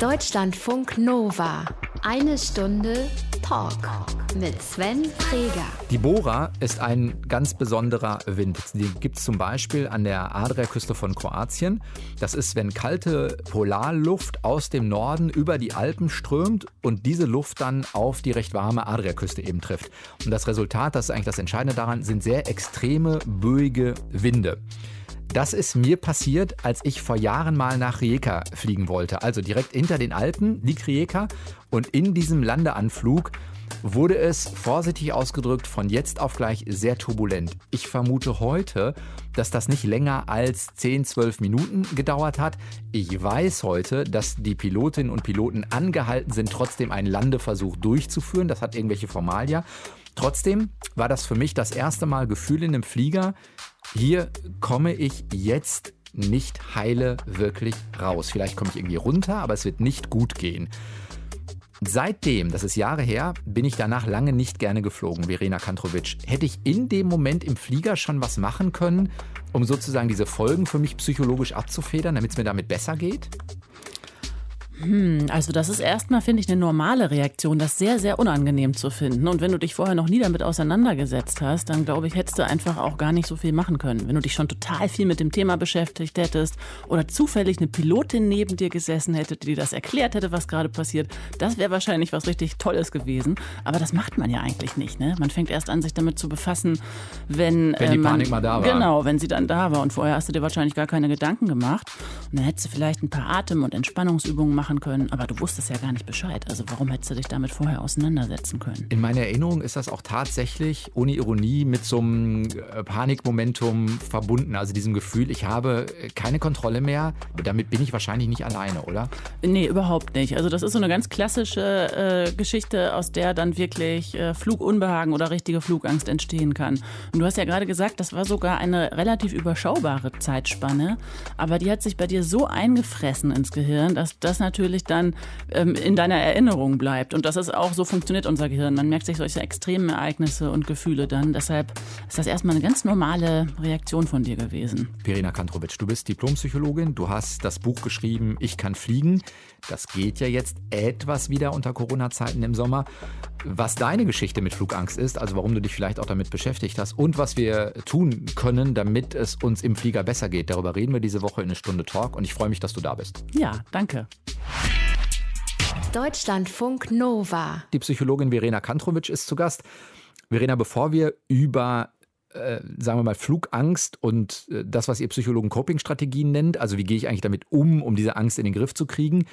Deutschlandfunk Nova. Eine Stunde Talk mit Sven Freger. Die Bora ist ein ganz besonderer Wind. Den gibt es zum Beispiel an der Adriaküste von Kroatien. Das ist, wenn kalte Polarluft aus dem Norden über die Alpen strömt und diese Luft dann auf die recht warme Adriaküste eben trifft. Und das Resultat, das ist eigentlich das Entscheidende daran, sind sehr extreme, böige Winde. Das ist mir passiert, als ich vor Jahren mal nach Rijeka fliegen wollte. Also direkt hinter den Alpen liegt Rijeka und in diesem Landeanflug wurde es vorsichtig ausgedrückt von jetzt auf gleich sehr turbulent. Ich vermute heute, dass das nicht länger als 10, 12 Minuten gedauert hat. Ich weiß heute, dass die Pilotinnen und Piloten angehalten sind, trotzdem einen Landeversuch durchzuführen. Das hat irgendwelche Formalia. Trotzdem war das für mich das erste Mal Gefühl in einem Flieger, hier komme ich jetzt nicht heile wirklich raus. Vielleicht komme ich irgendwie runter, aber es wird nicht gut gehen. Seitdem, das ist Jahre her, bin ich danach lange nicht gerne geflogen, Verena Kantrovic. Hätte ich in dem Moment im Flieger schon was machen können, um sozusagen diese Folgen für mich psychologisch abzufedern, damit es mir damit besser geht? Hm, also das ist erstmal, finde ich, eine normale Reaktion, das sehr, sehr unangenehm zu finden. Und wenn du dich vorher noch nie damit auseinandergesetzt hast, dann glaube ich, hättest du einfach auch gar nicht so viel machen können. Wenn du dich schon total viel mit dem Thema beschäftigt hättest oder zufällig eine Pilotin neben dir gesessen hätte, die dir das erklärt hätte, was gerade passiert, das wäre wahrscheinlich was richtig Tolles gewesen. Aber das macht man ja eigentlich nicht. Ne? Man fängt erst an, sich damit zu befassen, wenn, wenn die äh, man, Panik mal da war. Genau, wenn sie dann da war. Und vorher hast du dir wahrscheinlich gar keine Gedanken gemacht. Und dann hättest du vielleicht ein paar Atem- und Entspannungsübungen machen machen können, aber du wusstest ja gar nicht Bescheid. Also warum hättest du dich damit vorher auseinandersetzen können? In meiner Erinnerung ist das auch tatsächlich, ohne Ironie, mit so einem äh, Panikmomentum verbunden. Also diesem Gefühl, ich habe keine Kontrolle mehr. Damit bin ich wahrscheinlich nicht alleine, oder? Nee, überhaupt nicht. Also das ist so eine ganz klassische äh, Geschichte, aus der dann wirklich äh, Flugunbehagen oder richtige Flugangst entstehen kann. Und du hast ja gerade gesagt, das war sogar eine relativ überschaubare Zeitspanne, aber die hat sich bei dir so eingefressen ins Gehirn, dass das natürlich natürlich dann ähm, in deiner Erinnerung bleibt. Und das ist auch, so funktioniert unser Gehirn. Man merkt sich solche extremen Ereignisse und Gefühle dann. Deshalb ist das erstmal eine ganz normale Reaktion von dir gewesen. Verena Kantrovic, du bist Diplompsychologin. Du hast das Buch geschrieben, Ich kann fliegen. Das geht ja jetzt etwas wieder unter Corona-Zeiten im Sommer. Was deine Geschichte mit Flugangst ist, also warum du dich vielleicht auch damit beschäftigt hast und was wir tun können, damit es uns im Flieger besser geht, darüber reden wir diese Woche in eine Stunde Talk und ich freue mich, dass du da bist. Ja, danke. Deutschlandfunk Nova. Die Psychologin Verena Kantrovic ist zu Gast. Verena, bevor wir über äh, sagen wir mal, Flugangst und äh, das, was ihr Psychologen Coping-Strategien nennt, also wie gehe ich eigentlich damit um, um diese Angst in den Griff zu kriegen,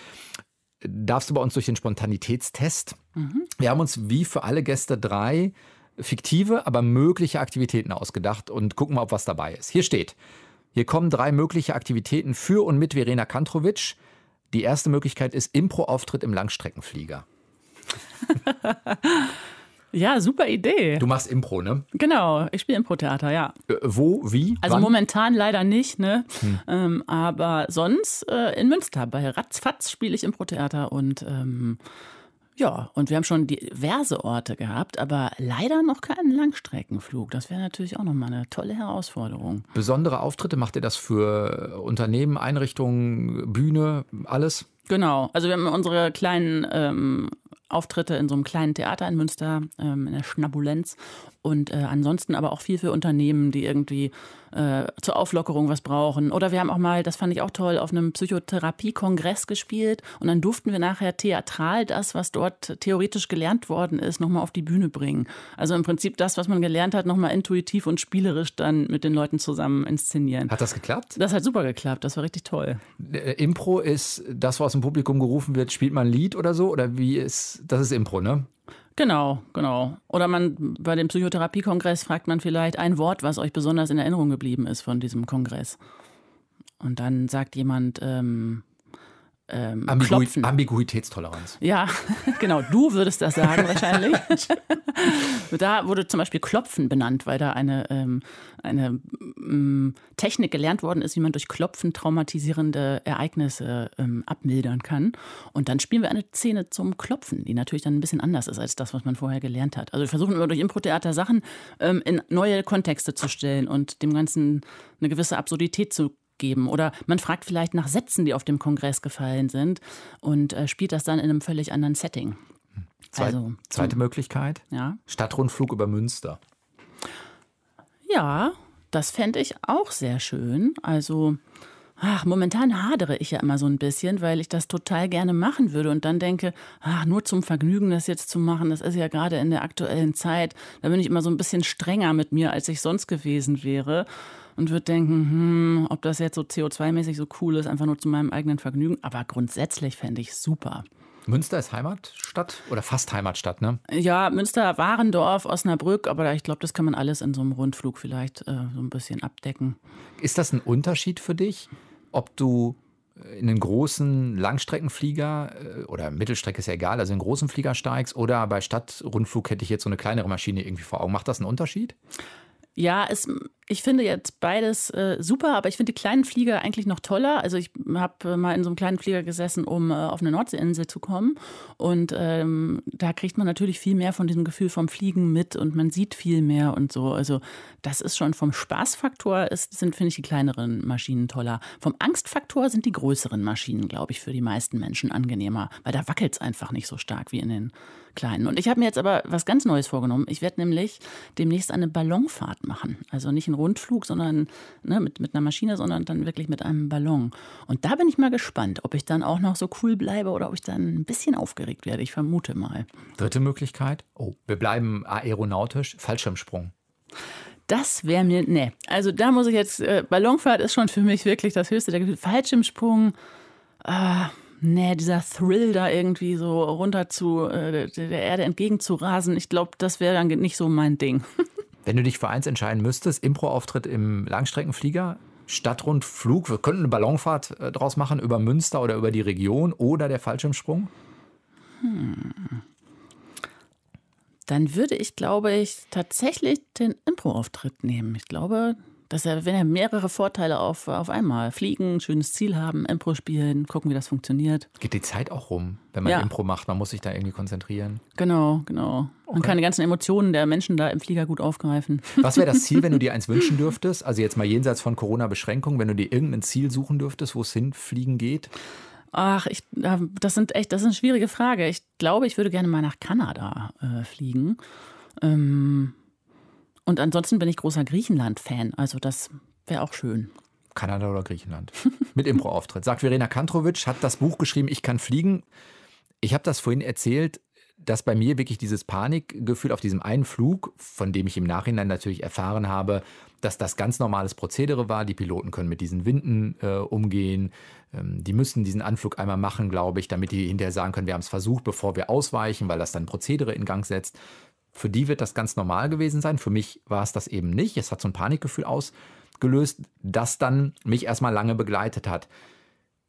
darfst du bei uns durch den Spontanitätstest. Mhm. Wir haben uns wie für alle Gäste drei fiktive, aber mögliche Aktivitäten ausgedacht und gucken mal, ob was dabei ist. Hier steht, hier kommen drei mögliche Aktivitäten für und mit Verena Kantrovic. Die erste Möglichkeit ist Impro-Auftritt im Langstreckenflieger. Ja, super Idee. Du machst Impro, ne? Genau, ich spiele Impro-Theater, ja. Äh, wo, wie? Also wann? momentan leider nicht, ne? Hm. Ähm, aber sonst äh, in Münster bei Ratzfatz spiele ich Impro-Theater und ähm, ja, und wir haben schon diverse Orte gehabt, aber leider noch keinen Langstreckenflug. Das wäre natürlich auch nochmal eine tolle Herausforderung. Besondere Auftritte macht ihr das für Unternehmen, Einrichtungen, Bühne, alles? Genau, also wir haben unsere kleinen ähm, Auftritte in so einem kleinen Theater in Münster, ähm, in der Schnabulenz. Und äh, ansonsten aber auch viel für Unternehmen, die irgendwie äh, zur Auflockerung was brauchen. Oder wir haben auch mal, das fand ich auch toll, auf einem Psychotherapie-Kongress gespielt. Und dann durften wir nachher theatral das, was dort theoretisch gelernt worden ist, nochmal auf die Bühne bringen. Also im Prinzip das, was man gelernt hat, nochmal intuitiv und spielerisch dann mit den Leuten zusammen inszenieren. Hat das geklappt? Das hat super geklappt. Das war richtig toll. Äh, Impro ist das, was aus dem Publikum gerufen wird, spielt man ein Lied oder so? Oder wie ist, das ist Impro, ne? Genau, genau. Oder man bei dem Psychotherapiekongress fragt man vielleicht ein Wort, was euch besonders in Erinnerung geblieben ist von diesem Kongress. Und dann sagt jemand, ähm, ähm, Ambigui Ambiguitätstoleranz. Ja, genau. Du würdest das sagen wahrscheinlich. da wurde zum Beispiel Klopfen benannt, weil da eine, ähm, eine ähm, Technik gelernt worden ist, wie man durch Klopfen traumatisierende Ereignisse ähm, abmildern kann. Und dann spielen wir eine Szene zum Klopfen, die natürlich dann ein bisschen anders ist als das, was man vorher gelernt hat. Also wir versuchen immer durch Impro-Theater Sachen ähm, in neue Kontexte zu stellen und dem Ganzen eine gewisse Absurdität zu geben. Oder man fragt vielleicht nach Sätzen, die auf dem Kongress gefallen sind und äh, spielt das dann in einem völlig anderen Setting. Zweit, also, zweite Möglichkeit? Ja. Stadtrundflug über Münster. Ja, das fände ich auch sehr schön. Also, ach, momentan hadere ich ja immer so ein bisschen, weil ich das total gerne machen würde und dann denke, ach, nur zum Vergnügen das jetzt zu machen, das ist ja gerade in der aktuellen Zeit, da bin ich immer so ein bisschen strenger mit mir, als ich sonst gewesen wäre und würde denken, hm, ob das jetzt so CO2-mäßig so cool ist, einfach nur zu meinem eigenen Vergnügen. Aber grundsätzlich fände ich super. Münster ist Heimatstadt oder fast Heimatstadt, ne? Ja, Münster, Warendorf, Osnabrück, aber ich glaube, das kann man alles in so einem Rundflug vielleicht äh, so ein bisschen abdecken. Ist das ein Unterschied für dich, ob du in einen großen Langstreckenflieger äh, oder Mittelstrecke ist ja egal, also in einen großen Flieger steigst oder bei Stadtrundflug hätte ich jetzt so eine kleinere Maschine irgendwie vor Augen. Macht das einen Unterschied? Ja, es, ich finde jetzt beides äh, super, aber ich finde die kleinen Flieger eigentlich noch toller. Also ich habe äh, mal in so einem kleinen Flieger gesessen, um äh, auf eine Nordseeinsel zu kommen. Und ähm, da kriegt man natürlich viel mehr von diesem Gefühl vom Fliegen mit und man sieht viel mehr und so. Also das ist schon vom Spaßfaktor, ist, sind, finde ich, die kleineren Maschinen toller. Vom Angstfaktor sind die größeren Maschinen, glaube ich, für die meisten Menschen angenehmer, weil da wackelt es einfach nicht so stark wie in den kleinen. Und ich habe mir jetzt aber was ganz Neues vorgenommen. Ich werde nämlich demnächst eine Ballonfahrt machen. Also nicht einen Rundflug, sondern ne, mit, mit einer Maschine, sondern dann wirklich mit einem Ballon. Und da bin ich mal gespannt, ob ich dann auch noch so cool bleibe oder ob ich dann ein bisschen aufgeregt werde. Ich vermute mal. Dritte Möglichkeit. Oh, wir bleiben aeronautisch. Fallschirmsprung. Das wäre mir, ne. Also da muss ich jetzt, äh, Ballonfahrt ist schon für mich wirklich das höchste der. Fallschirmsprung, äh, nee, dieser Thrill da irgendwie so runter zu äh, der Erde entgegenzurasen, ich glaube, das wäre dann nicht so mein Ding. Wenn du dich für eins entscheiden müsstest, Impro-Auftritt im Langstreckenflieger, Stadtrundflug, wir könnten eine Ballonfahrt äh, draus machen über Münster oder über die Region oder der Fallschirmsprung? Hm. Dann würde ich, glaube ich, tatsächlich den Impro-Auftritt nehmen. Ich glaube, dass er, wenn er mehrere Vorteile auf, auf einmal. Fliegen, schönes Ziel haben, Impro spielen, gucken, wie das funktioniert. Geht die Zeit auch rum, wenn man ja. Impro macht? Man muss sich da irgendwie konzentrieren. Genau, genau. Okay. Man kann die ganzen Emotionen der Menschen da im Flieger gut aufgreifen. Was wäre das Ziel, wenn du dir eins wünschen dürftest? Also jetzt mal jenseits von Corona-Beschränkungen, wenn du dir irgendein Ziel suchen dürftest, wo es hinfliegen geht? Ach, ich, das sind echt, das ist eine schwierige Frage. Ich glaube, ich würde gerne mal nach Kanada äh, fliegen. Ähm, und ansonsten bin ich großer Griechenland-Fan. Also das wäre auch schön. Kanada oder Griechenland. Mit Impro-Auftritt. Sagt Verena Kantrovic, hat das Buch geschrieben, Ich kann fliegen. Ich habe das vorhin erzählt, dass bei mir wirklich dieses Panikgefühl auf diesem einen Flug, von dem ich im Nachhinein natürlich erfahren habe, dass das ganz normales Prozedere war. Die Piloten können mit diesen Winden äh, umgehen. Ähm, die müssen diesen Anflug einmal machen, glaube ich, damit die hinterher sagen können, wir haben es versucht, bevor wir ausweichen, weil das dann Prozedere in Gang setzt. Für die wird das ganz normal gewesen sein. Für mich war es das eben nicht. Es hat so ein Panikgefühl ausgelöst, das dann mich erstmal lange begleitet hat.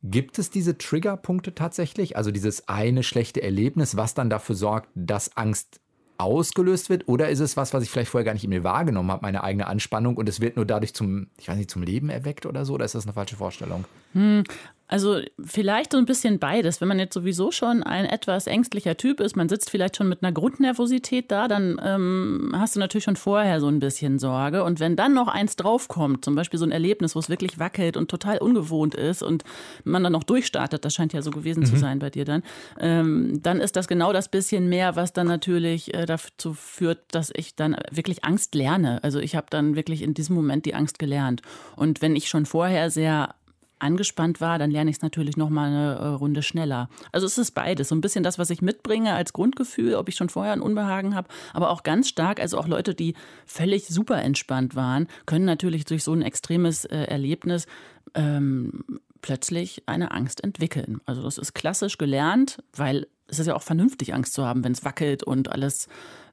Gibt es diese Triggerpunkte tatsächlich? Also dieses eine schlechte Erlebnis, was dann dafür sorgt, dass Angst ausgelöst wird? Oder ist es was, was ich vielleicht vorher gar nicht in mir wahrgenommen habe, meine eigene Anspannung und es wird nur dadurch zum, ich weiß nicht, zum Leben erweckt oder so? Oder ist das eine falsche Vorstellung? Hm, also vielleicht so ein bisschen beides. Wenn man jetzt sowieso schon ein etwas ängstlicher Typ ist, man sitzt vielleicht schon mit einer Grundnervosität da, dann ähm, hast du natürlich schon vorher so ein bisschen Sorge. Und wenn dann noch eins draufkommt, zum Beispiel so ein Erlebnis, wo es wirklich wackelt und total ungewohnt ist und man dann noch durchstartet, das scheint ja so gewesen mhm. zu sein bei dir dann, ähm, dann ist das genau das bisschen mehr, was dann natürlich äh, dazu führt, dass ich dann wirklich Angst lerne. Also ich habe dann wirklich in diesem Moment die Angst gelernt. Und wenn ich schon vorher sehr angespannt war, dann lerne ich es natürlich noch mal eine äh, Runde schneller. Also es ist beides, so ein bisschen das, was ich mitbringe als Grundgefühl, ob ich schon vorher ein Unbehagen habe, aber auch ganz stark, also auch Leute, die völlig super entspannt waren, können natürlich durch so ein extremes äh, Erlebnis ähm, plötzlich eine Angst entwickeln. Also das ist klassisch gelernt, weil es ist ja auch vernünftig, Angst zu haben, wenn es wackelt und alles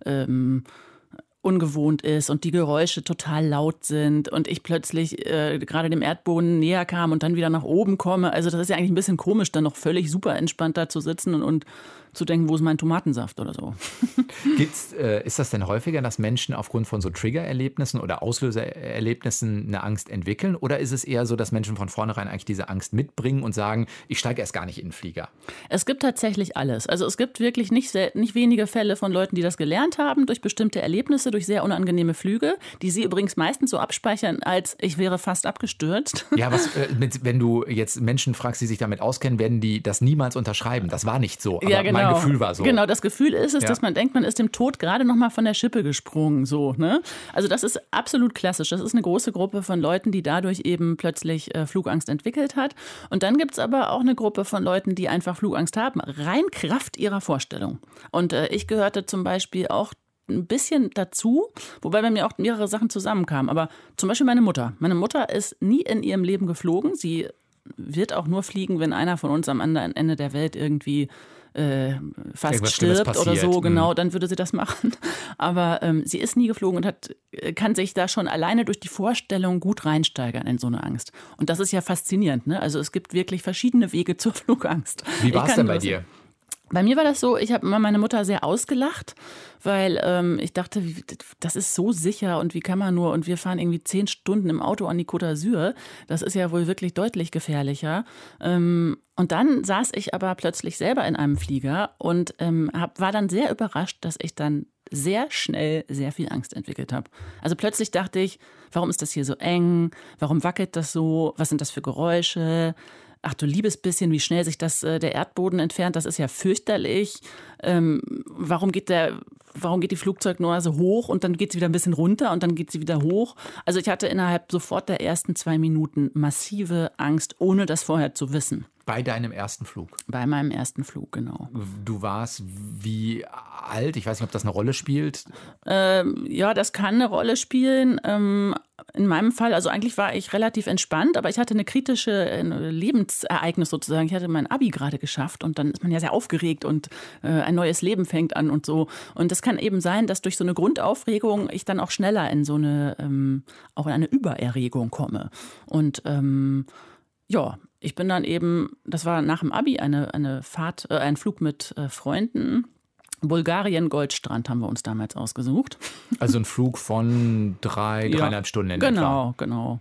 ähm, ungewohnt ist und die Geräusche total laut sind und ich plötzlich äh, gerade dem Erdboden näher kam und dann wieder nach oben komme. Also das ist ja eigentlich ein bisschen komisch, dann noch völlig super entspannt da zu sitzen und, und zu denken, wo ist mein Tomatensaft oder so. Gibt's, äh, ist das denn häufiger, dass Menschen aufgrund von so Triggererlebnissen oder Auslösererlebnissen eine Angst entwickeln? Oder ist es eher so, dass Menschen von vornherein eigentlich diese Angst mitbringen und sagen, ich steige erst gar nicht in den Flieger? Es gibt tatsächlich alles. Also es gibt wirklich nicht, nicht wenige Fälle von Leuten, die das gelernt haben durch bestimmte Erlebnisse, durch sehr unangenehme Flüge, die sie übrigens meistens so abspeichern, als ich wäre fast abgestürzt. Ja, was, äh, mit, wenn du jetzt Menschen fragst, die sich damit auskennen, werden die das niemals unterschreiben. Das war nicht so, aber ja, genau. Mein Gefühl war so. Genau, das Gefühl ist es, ja. dass man denkt, man ist dem Tod gerade noch mal von der Schippe gesprungen. So, ne? Also das ist absolut klassisch. Das ist eine große Gruppe von Leuten, die dadurch eben plötzlich äh, Flugangst entwickelt hat. Und dann gibt es aber auch eine Gruppe von Leuten, die einfach Flugangst haben, rein Kraft ihrer Vorstellung. Und äh, ich gehörte zum Beispiel auch ein bisschen dazu, wobei bei mir auch mehrere Sachen zusammenkamen. Aber zum Beispiel meine Mutter. Meine Mutter ist nie in ihrem Leben geflogen. Sie wird auch nur fliegen, wenn einer von uns am anderen Ende der Welt irgendwie äh, fast Irgendwas stirbt oder so, genau, mhm. dann würde sie das machen. Aber ähm, sie ist nie geflogen und hat, äh, kann sich da schon alleine durch die Vorstellung gut reinsteigern in so eine Angst. Und das ist ja faszinierend. Ne? Also es gibt wirklich verschiedene Wege zur Flugangst. Wie war es denn bei dir? Bei mir war das so, ich habe immer meine Mutter sehr ausgelacht, weil ähm, ich dachte, das ist so sicher und wie kann man nur, und wir fahren irgendwie zehn Stunden im Auto an die Côte d'Azur, das ist ja wohl wirklich deutlich gefährlicher. Ähm, und dann saß ich aber plötzlich selber in einem Flieger und ähm, hab, war dann sehr überrascht, dass ich dann sehr schnell sehr viel Angst entwickelt habe. Also plötzlich dachte ich, warum ist das hier so eng? Warum wackelt das so? Was sind das für Geräusche? Ach du liebes bisschen, wie schnell sich das äh, der Erdboden entfernt, das ist ja fürchterlich. Ähm, warum geht der, warum geht die Flugzeugnummer so hoch und dann geht sie wieder ein bisschen runter und dann geht sie wieder hoch? Also ich hatte innerhalb sofort der ersten zwei Minuten massive Angst, ohne das vorher zu wissen. Bei deinem ersten Flug? Bei meinem ersten Flug, genau. Du warst wie alt? Ich weiß nicht, ob das eine Rolle spielt. Ähm, ja, das kann eine Rolle spielen. Ähm, in meinem Fall, also eigentlich war ich relativ entspannt, aber ich hatte eine kritische äh, Lebensereignis sozusagen. Ich hatte mein Abi gerade geschafft und dann ist man ja sehr aufgeregt und äh, ein neues Leben fängt an und so. Und das kann eben sein, dass durch so eine Grundaufregung ich dann auch schneller in so eine, ähm, auch in eine Übererregung komme. Und ähm, ja, ich bin dann eben, das war nach dem Abi eine, eine Fahrt, äh, ein Flug mit äh, Freunden. Bulgarien Goldstrand haben wir uns damals ausgesucht. Also ein Flug von drei, dreieinhalb ja, Stunden in Genau, etwa. genau.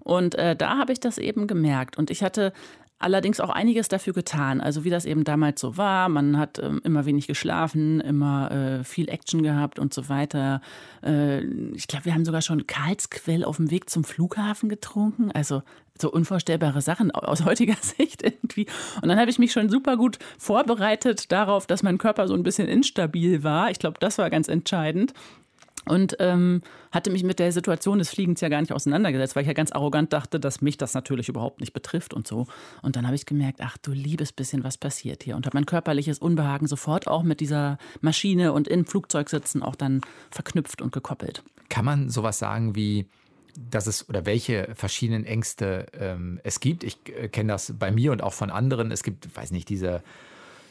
Und äh, da habe ich das eben gemerkt. Und ich hatte allerdings auch einiges dafür getan. Also wie das eben damals so war. Man hat ähm, immer wenig geschlafen, immer äh, viel Action gehabt und so weiter. Äh, ich glaube, wir haben sogar schon Karlsquell auf dem Weg zum Flughafen getrunken. Also so unvorstellbare Sachen aus heutiger Sicht irgendwie. Und dann habe ich mich schon super gut vorbereitet darauf, dass mein Körper so ein bisschen instabil war. Ich glaube, das war ganz entscheidend und ähm, hatte mich mit der Situation des Fliegens ja gar nicht auseinandergesetzt, weil ich ja ganz arrogant dachte, dass mich das natürlich überhaupt nicht betrifft und so. Und dann habe ich gemerkt, ach du liebes bisschen, was passiert hier? Und habe mein körperliches Unbehagen sofort auch mit dieser Maschine und im Flugzeug sitzen auch dann verknüpft und gekoppelt. Kann man sowas sagen wie, dass es oder welche verschiedenen Ängste ähm, es gibt? Ich äh, kenne das bei mir und auch von anderen. Es gibt, weiß nicht, diese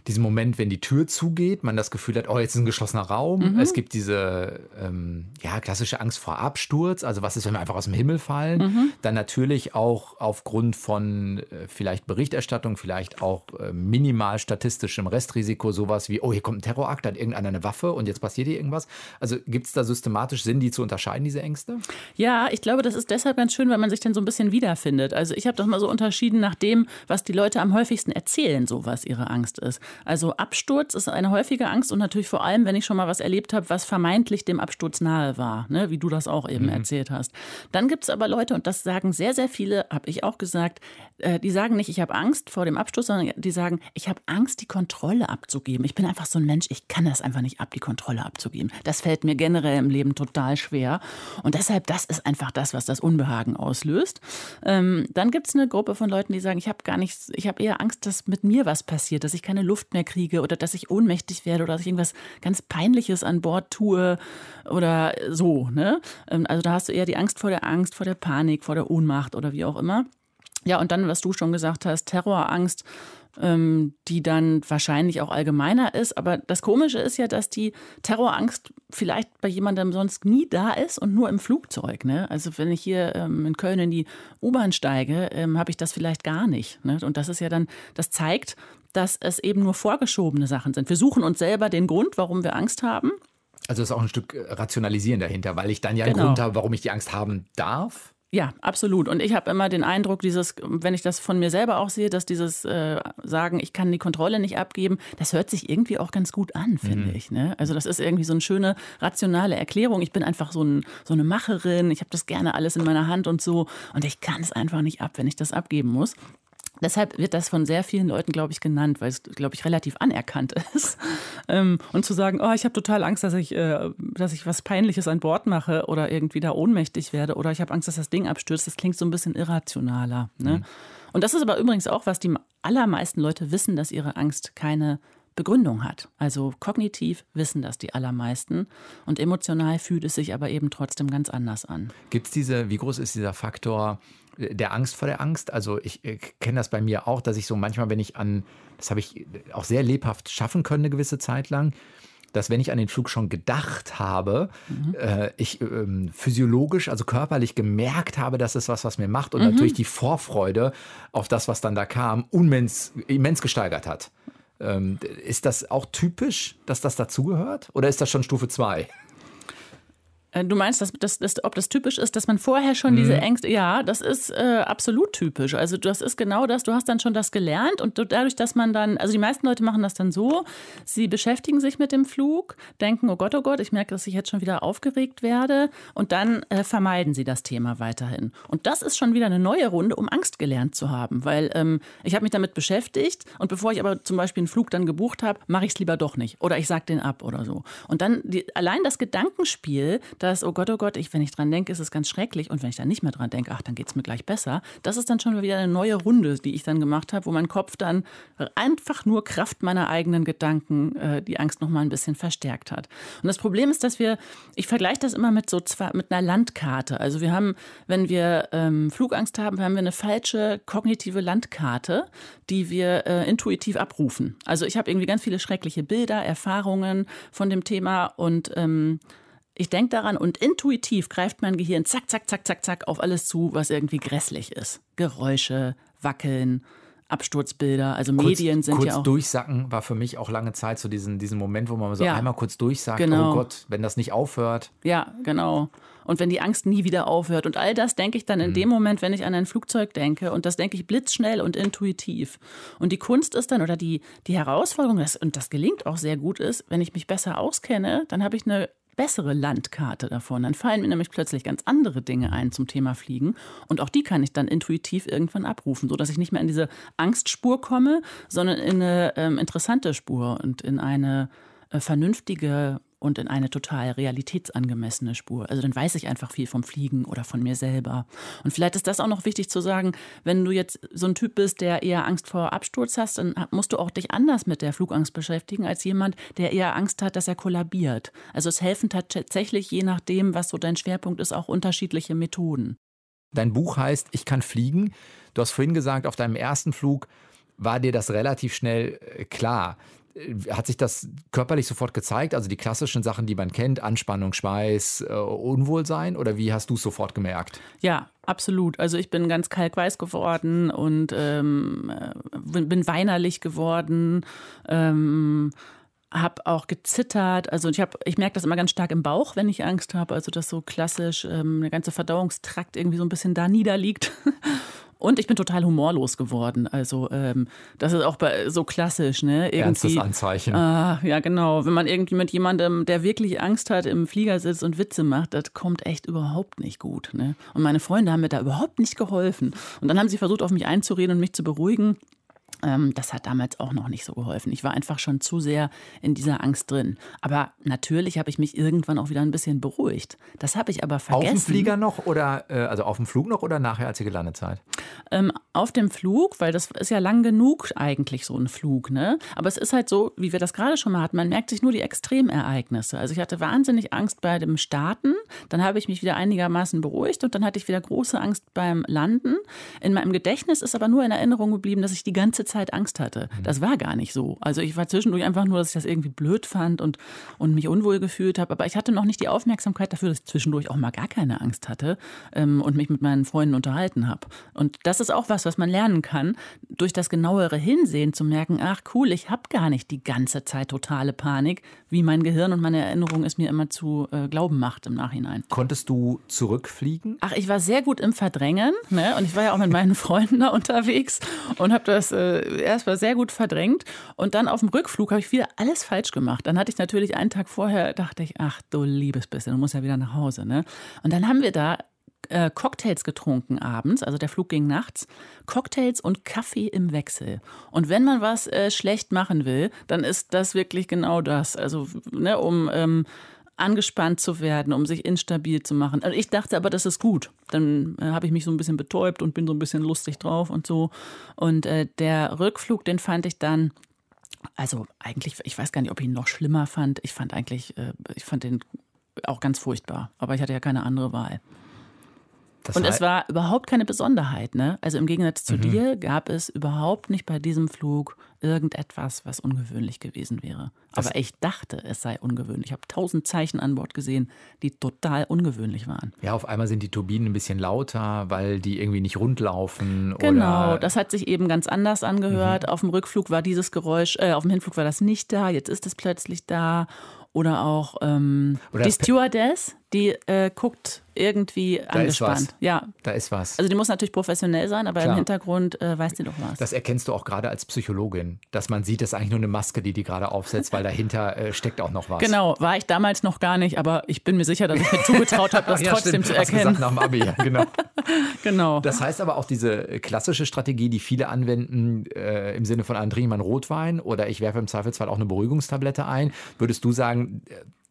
diesen Moment, wenn die Tür zugeht, man das Gefühl hat, oh, jetzt ist ein geschlossener Raum. Mhm. Es gibt diese ähm, ja, klassische Angst vor Absturz, also was ist, wenn wir einfach aus dem Himmel fallen. Mhm. Dann natürlich auch aufgrund von äh, vielleicht Berichterstattung, vielleicht auch äh, minimal statistischem Restrisiko, sowas wie, oh, hier kommt ein Terrorakt, hat irgendeiner eine Waffe und jetzt passiert hier irgendwas. Also gibt es da systematisch Sinn, die zu unterscheiden, diese Ängste? Ja, ich glaube, das ist deshalb ganz schön, weil man sich dann so ein bisschen wiederfindet. Also ich habe das mal so unterschieden nach dem, was die Leute am häufigsten erzählen, so was ihre Angst ist. Also Absturz ist eine häufige Angst und natürlich vor allem, wenn ich schon mal was erlebt habe, was vermeintlich dem Absturz nahe war, ne? wie du das auch eben mhm. erzählt hast. Dann gibt es aber Leute, und das sagen sehr, sehr viele, habe ich auch gesagt, äh, die sagen nicht, ich habe Angst vor dem Absturz, sondern die sagen, ich habe Angst, die Kontrolle abzugeben. Ich bin einfach so ein Mensch, ich kann das einfach nicht ab, die Kontrolle abzugeben. Das fällt mir generell im Leben total schwer. Und deshalb, das ist einfach das, was das Unbehagen auslöst. Ähm, dann gibt es eine Gruppe von Leuten, die sagen, ich habe gar nichts, ich habe eher Angst, dass mit mir was passiert, dass ich keine Luft Luft mehr kriege oder dass ich ohnmächtig werde oder dass ich irgendwas ganz Peinliches an Bord tue oder so. Ne? Ähm, also da hast du eher die Angst vor der Angst, vor der Panik, vor der Ohnmacht oder wie auch immer. Ja, und dann, was du schon gesagt hast, Terrorangst, ähm, die dann wahrscheinlich auch allgemeiner ist. Aber das Komische ist ja, dass die Terrorangst vielleicht bei jemandem sonst nie da ist und nur im Flugzeug. Ne? Also wenn ich hier ähm, in Köln in die U-Bahn steige, ähm, habe ich das vielleicht gar nicht. Ne? Und das ist ja dann, das zeigt, dass es eben nur vorgeschobene Sachen sind. Wir suchen uns selber den Grund, warum wir Angst haben. Also ist auch ein Stück Rationalisieren dahinter, weil ich dann ja einen genau. Grund habe, warum ich die Angst haben darf. Ja, absolut. Und ich habe immer den Eindruck, dieses, wenn ich das von mir selber auch sehe, dass dieses äh, Sagen, ich kann die Kontrolle nicht abgeben, das hört sich irgendwie auch ganz gut an, finde mhm. ich. Ne? Also das ist irgendwie so eine schöne rationale Erklärung. Ich bin einfach so, ein, so eine Macherin, ich habe das gerne alles in meiner Hand und so. Und ich kann es einfach nicht ab, wenn ich das abgeben muss. Deshalb wird das von sehr vielen Leuten, glaube ich, genannt, weil es, glaube ich, relativ anerkannt ist. Ähm, und zu sagen, oh, ich habe total Angst, dass ich, äh, dass ich was Peinliches an Bord mache oder irgendwie da ohnmächtig werde oder ich habe Angst, dass das Ding abstürzt, das klingt so ein bisschen irrationaler. Ne? Mhm. Und das ist aber übrigens auch, was die allermeisten Leute wissen, dass ihre Angst keine Begründung hat. Also kognitiv wissen das die allermeisten und emotional fühlt es sich aber eben trotzdem ganz anders an. Gibt es diese, wie groß ist dieser Faktor der Angst vor der Angst? Also ich, ich kenne das bei mir auch, dass ich so manchmal, wenn ich an, das habe ich auch sehr lebhaft schaffen können eine gewisse Zeit lang, dass wenn ich an den Flug schon gedacht habe, mhm. äh, ich äh, physiologisch, also körperlich gemerkt habe, dass es was, was mir macht und mhm. natürlich die Vorfreude auf das, was dann da kam, unmens, immens gesteigert hat. Ähm, ist das auch typisch, dass das dazugehört? Oder ist das schon Stufe 2? Äh, du meinst, dass, dass, dass, ob das typisch ist, dass man vorher schon mhm. diese Ängste, ja, das ist äh, absolut typisch. Also das ist genau das, du hast dann schon das gelernt und dadurch, dass man dann, also die meisten Leute machen das dann so, sie beschäftigen sich mit dem Flug, denken, oh Gott, oh Gott, ich merke, dass ich jetzt schon wieder aufgeregt werde und dann äh, vermeiden sie das Thema weiterhin. Und das ist schon wieder eine neue Runde, um Angst gelernt zu haben, weil ähm, ich habe mich damit beschäftigt und bevor ich aber zum Beispiel einen Flug dann gebucht habe, mache ich es lieber doch nicht oder ich sage den ab oder so. Und dann die, allein das Gedankenspiel, dass, oh Gott, oh Gott, ich, wenn ich dran denke, ist es ganz schrecklich. Und wenn ich dann nicht mehr dran denke, ach, dann geht es mir gleich besser. Das ist dann schon wieder eine neue Runde, die ich dann gemacht habe, wo mein Kopf dann einfach nur Kraft meiner eigenen Gedanken äh, die Angst noch mal ein bisschen verstärkt hat. Und das Problem ist, dass wir, ich vergleiche das immer mit so zwar mit einer Landkarte. Also wir haben, wenn wir ähm, Flugangst haben, haben wir eine falsche kognitive Landkarte, die wir äh, intuitiv abrufen. Also ich habe irgendwie ganz viele schreckliche Bilder, Erfahrungen von dem Thema und ähm, ich denke daran und intuitiv greift mein Gehirn zack, zack, zack, zack, zack auf alles zu, was irgendwie grässlich ist. Geräusche, Wackeln, Absturzbilder, also kurz, Medien sind kurz ja auch. durchsacken war für mich auch lange Zeit so diesen, diesen Moment, wo man so ja, einmal kurz durchsagt, genau. oh Gott, wenn das nicht aufhört. Ja, genau. Und wenn die Angst nie wieder aufhört. Und all das denke ich dann in mhm. dem Moment, wenn ich an ein Flugzeug denke. Und das denke ich blitzschnell und intuitiv. Und die Kunst ist dann, oder die, die Herausforderung, das, und das gelingt auch sehr gut ist, wenn ich mich besser auskenne, dann habe ich eine bessere Landkarte davon. Dann fallen mir nämlich plötzlich ganz andere Dinge ein zum Thema Fliegen. Und auch die kann ich dann intuitiv irgendwann abrufen, sodass ich nicht mehr in diese Angstspur komme, sondern in eine ähm, interessante Spur und in eine äh, vernünftige und in eine total realitätsangemessene Spur. Also dann weiß ich einfach viel vom Fliegen oder von mir selber. Und vielleicht ist das auch noch wichtig zu sagen, wenn du jetzt so ein Typ bist, der eher Angst vor Absturz hast, dann musst du auch dich anders mit der Flugangst beschäftigen als jemand, der eher Angst hat, dass er kollabiert. Also es helfen tatsächlich, je nachdem, was so dein Schwerpunkt ist, auch unterschiedliche Methoden. Dein Buch heißt Ich kann fliegen. Du hast vorhin gesagt, auf deinem ersten Flug war dir das relativ schnell äh, klar. Äh, hat sich das körperlich sofort gezeigt? Also die klassischen Sachen, die man kennt, Anspannung, Schweiß, äh, Unwohlsein? Oder wie hast du es sofort gemerkt? Ja, absolut. Also ich bin ganz kalkweiß geworden und ähm, äh, bin weinerlich geworden. Ähm, habe auch gezittert. Also ich habe, ich merke das immer ganz stark im Bauch, wenn ich Angst habe. Also dass so klassisch ähm, der ganze Verdauungstrakt irgendwie so ein bisschen da niederliegt. Und ich bin total humorlos geworden. Also ähm, das ist auch bei, so klassisch, ne? Irgendwie, Ernstes Anzeichen. Ah, ja, genau. Wenn man irgendwie mit jemandem, der wirklich Angst hat, im Flieger sitzt und Witze macht, das kommt echt überhaupt nicht gut. Ne? Und meine Freunde haben mir da überhaupt nicht geholfen. Und dann haben sie versucht, auf mich einzureden und mich zu beruhigen. Ähm, das hat damals auch noch nicht so geholfen. Ich war einfach schon zu sehr in dieser Angst drin. Aber natürlich habe ich mich irgendwann auch wieder ein bisschen beruhigt. Das habe ich aber vergessen. Auf dem Flieger noch oder äh, also auf dem Flug noch oder nachher, als ihr gelandet seid? Ähm, auf dem Flug, weil das ist ja lang genug eigentlich so ein Flug, ne? Aber es ist halt so, wie wir das gerade schon mal hatten, man merkt sich nur die Extremereignisse. Also ich hatte wahnsinnig Angst bei dem Starten, dann habe ich mich wieder einigermaßen beruhigt und dann hatte ich wieder große Angst beim Landen. In meinem Gedächtnis ist aber nur in Erinnerung geblieben, dass ich die ganze Zeit Angst hatte. Mhm. Das war gar nicht so. Also ich war zwischendurch einfach nur, dass ich das irgendwie blöd fand und, und mich unwohl gefühlt habe. Aber ich hatte noch nicht die Aufmerksamkeit dafür, dass ich zwischendurch auch mal gar keine Angst hatte ähm, und mich mit meinen Freunden unterhalten habe. Und das ist auch was, was man lernen kann, durch das genauere Hinsehen zu merken, ach cool, ich habe gar nicht die ganze Zeit totale Panik, wie mein Gehirn und meine Erinnerung es mir immer zu äh, glauben macht im Nachhinein. Konntest du zurückfliegen? Ach, ich war sehr gut im Verdrängen. Ne? Und ich war ja auch mit meinen Freunden da unterwegs und habe das äh, erstmal sehr gut verdrängt. Und dann auf dem Rückflug habe ich wieder alles falsch gemacht. Dann hatte ich natürlich einen Tag vorher, dachte ich, ach du liebes bisschen, du musst ja wieder nach Hause. Ne? Und dann haben wir da äh, Cocktails getrunken abends, also der Flug ging nachts, Cocktails und Kaffee im Wechsel. Und wenn man was äh, schlecht machen will, dann ist das wirklich genau das. Also, ne, um ähm, angespannt zu werden, um sich instabil zu machen. Also ich dachte aber, das ist gut. Dann äh, habe ich mich so ein bisschen betäubt und bin so ein bisschen lustig drauf und so. Und äh, der Rückflug, den fand ich dann also eigentlich, ich weiß gar nicht, ob ich ihn noch schlimmer fand. Ich fand eigentlich, äh, ich fand den auch ganz furchtbar. Aber ich hatte ja keine andere Wahl. Das und es war überhaupt keine Besonderheit. Ne? Also im Gegensatz zu mhm. dir gab es überhaupt nicht bei diesem Flug irgendetwas, was ungewöhnlich gewesen wäre. Das Aber ich dachte, es sei ungewöhnlich. Ich habe tausend Zeichen an Bord gesehen, die total ungewöhnlich waren. Ja, auf einmal sind die Turbinen ein bisschen lauter, weil die irgendwie nicht rund laufen. Genau, das hat sich eben ganz anders angehört. Mhm. Auf dem Rückflug war dieses Geräusch, äh, auf dem Hinflug war das nicht da, jetzt ist es plötzlich da. Oder auch ähm, Oder die Stewardess, die äh, guckt irgendwie da angespannt. Ist was. Ja. Da ist was. Also die muss natürlich professionell sein, aber Klar. im Hintergrund äh, weiß die doch was. Das erkennst du auch gerade als Psychologin, dass man sieht, das ist eigentlich nur eine Maske, die die gerade aufsetzt, weil dahinter äh, steckt auch noch was. Genau, war ich damals noch gar nicht, aber ich bin mir sicher, dass ich mir zugetraut habe, das ja, trotzdem stimmt. zu erkennen. Hast nach dem Abi, genau. genau. Das heißt aber auch diese klassische Strategie, die viele anwenden, äh, im Sinne von André, man Rotwein oder ich werfe im Zweifelsfall auch eine Beruhigungstablette ein, würdest du sagen, sagen,